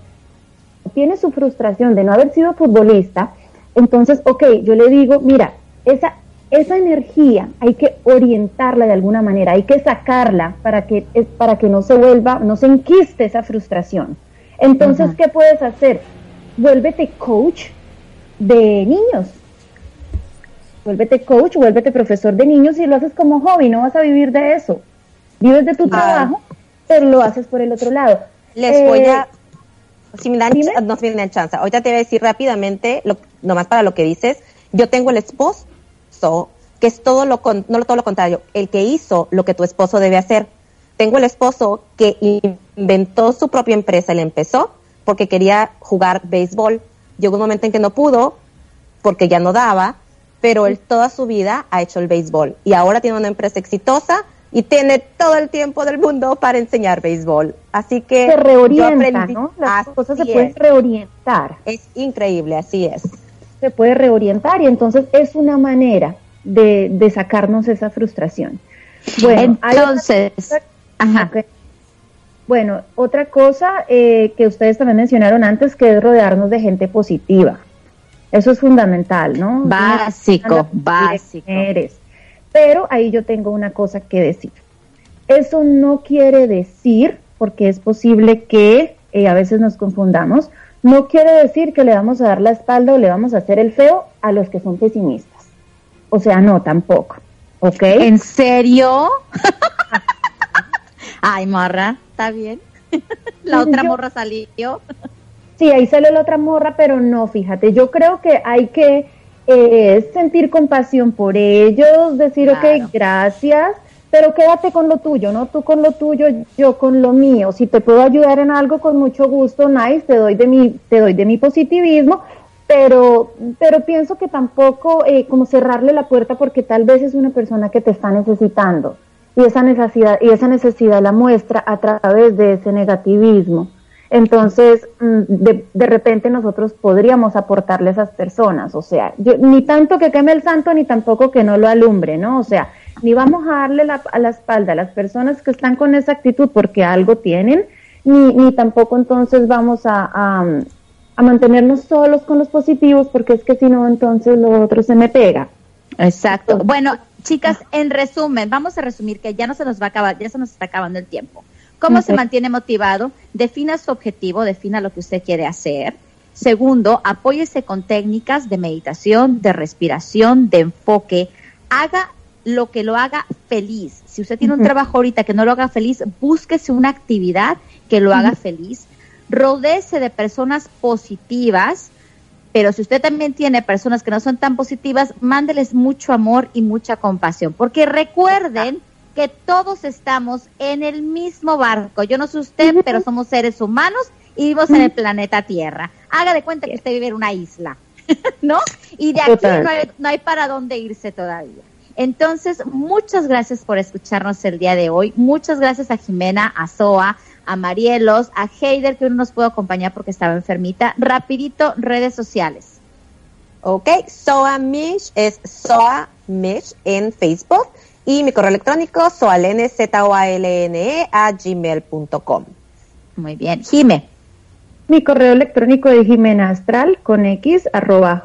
tiene su frustración de no haber sido futbolista, entonces, ok, yo le digo, mira, esa esa energía hay que orientarla de alguna manera, hay que sacarla para que, para que no se vuelva, no se enquiste esa frustración. Entonces, ¿qué puedes hacer? Vuélvete coach de niños. Vuélvete coach, vuélvete profesor de niños y lo haces como hobby, no vas a vivir de eso. Vives de tu trabajo, pero lo haces por el otro lado. Les voy a, eh, si me dan, no me dan chance, ahorita te voy a decir rápidamente, lo, nomás para lo que dices, yo tengo el esposo que es todo lo, no todo lo contrario, el que hizo lo que tu esposo debe hacer. Tengo el esposo que inventó su propia empresa, él empezó porque quería jugar béisbol. Llegó un momento en que no pudo porque ya no daba, pero él toda su vida ha hecho el béisbol y ahora tiene una empresa exitosa y tiene todo el tiempo del mundo para enseñar béisbol. Así que se reorienta, ¿no? Las cosas se pueden reorientar. Es increíble, así es se puede reorientar y entonces es una manera de, sacarnos esa frustración. Bueno, entonces, bueno, otra cosa eh, que ustedes también mencionaron antes, que es rodearnos de gente positiva. Eso es fundamental, ¿no? Básico, básico. Eres. Pero ahí yo tengo una cosa que decir. Eso no quiere decir, porque es posible que eh, a veces nos confundamos, no quiere decir que le vamos a dar la espalda o le vamos a hacer el feo a los que son pesimistas. O sea, no, tampoco. ¿Ok? ¿En serio? Ay, morra, está bien. la otra morra salió. sí, ahí sale la otra morra, pero no, fíjate, yo creo que hay que eh, sentir compasión por ellos, decir, ok, gracias, pero quédate con lo tuyo, ¿no? Tú con lo tuyo, yo con lo mío. Si te puedo ayudar en algo, con mucho gusto, nice, te doy de mi, te doy de mi positivismo, pero, pero pienso que tampoco eh, como cerrarle la puerta porque tal vez es una persona que te está necesitando y esa necesidad, y esa necesidad la muestra a través de ese negativismo. Entonces, mm, de, de, repente nosotros podríamos aportarle a esas personas, o sea, ni tanto que queme el santo, ni tampoco que no lo alumbre, ¿no? O sea, ni vamos a darle la, a la espalda a las personas que están con esa actitud porque algo tienen, ni, ni tampoco entonces vamos a, a mantenernos solos con los positivos, porque es que si no, entonces lo otro se me pega. Exacto. Bueno, chicas, en resumen, vamos a resumir que ya no se nos va a acabar, ya se nos está acabando el tiempo. ¿Cómo se mantiene motivado? Defina su objetivo, defina lo que usted quiere hacer. Segundo, apóyese con técnicas de meditación, de respiración, de enfoque. Haga lo que lo haga feliz. Si usted tiene un trabajo ahorita que no lo haga feliz, búsquese una actividad que lo haga feliz. Rodéese de personas positivas, pero si usted también tiene personas que no son tan positivas, mándeles mucho amor y mucha compasión, porque recuerden que todos estamos en el mismo barco. Yo no sé usted, pero somos seres humanos y vivimos en el planeta Tierra. Haga de cuenta que usted vive en una isla, ¿no? Y de aquí no hay, no hay para dónde irse todavía. Entonces, muchas gracias por escucharnos el día de hoy. Muchas gracias a Jimena, a Soa, a Marielos, a Heider, que no nos pudo acompañar porque estaba enfermita. Rapidito, redes sociales. Ok, Soa Mish es Soa Mish en Facebook y mi correo electrónico soalene, -E, a gmail.com. Muy bien. Jime. Mi correo electrónico es Jimena Astral con X arroba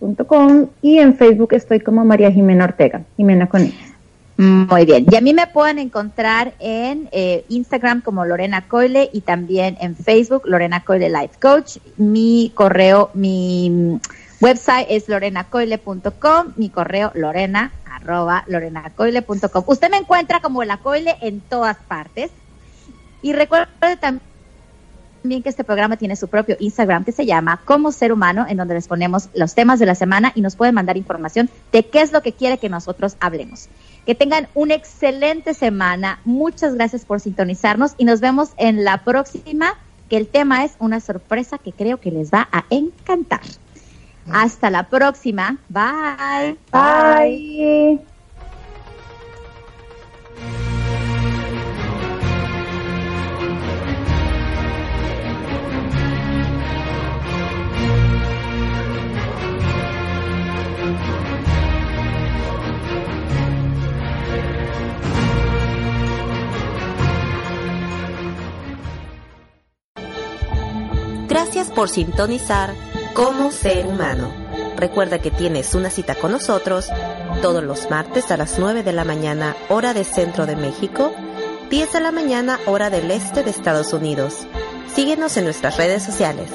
hotmail.com y en Facebook estoy como María Jimena Ortega, Jimena con. Muy bien. Y a mí me pueden encontrar en eh, Instagram como Lorena Coile y también en Facebook Lorena Coile Life Coach. Mi correo, mi website es lorenacoile.com, mi correo lorena arroba lorenacoile.com. Usted me encuentra como la Coile en todas partes. Y recuerde también que este programa tiene su propio Instagram que se llama Como Ser Humano, en donde les ponemos los temas de la semana y nos pueden mandar información de qué es lo que quiere que nosotros hablemos. Que tengan una excelente semana. Muchas gracias por sintonizarnos y nos vemos en la próxima, que el tema es una sorpresa que creo que les va a encantar. Hasta la próxima. Bye. Bye. Gracias por sintonizar como ser humano. Recuerda que tienes una cita con nosotros todos los martes a las 9 de la mañana, hora de centro de México, 10 de la mañana, hora del este de Estados Unidos. Síguenos en nuestras redes sociales.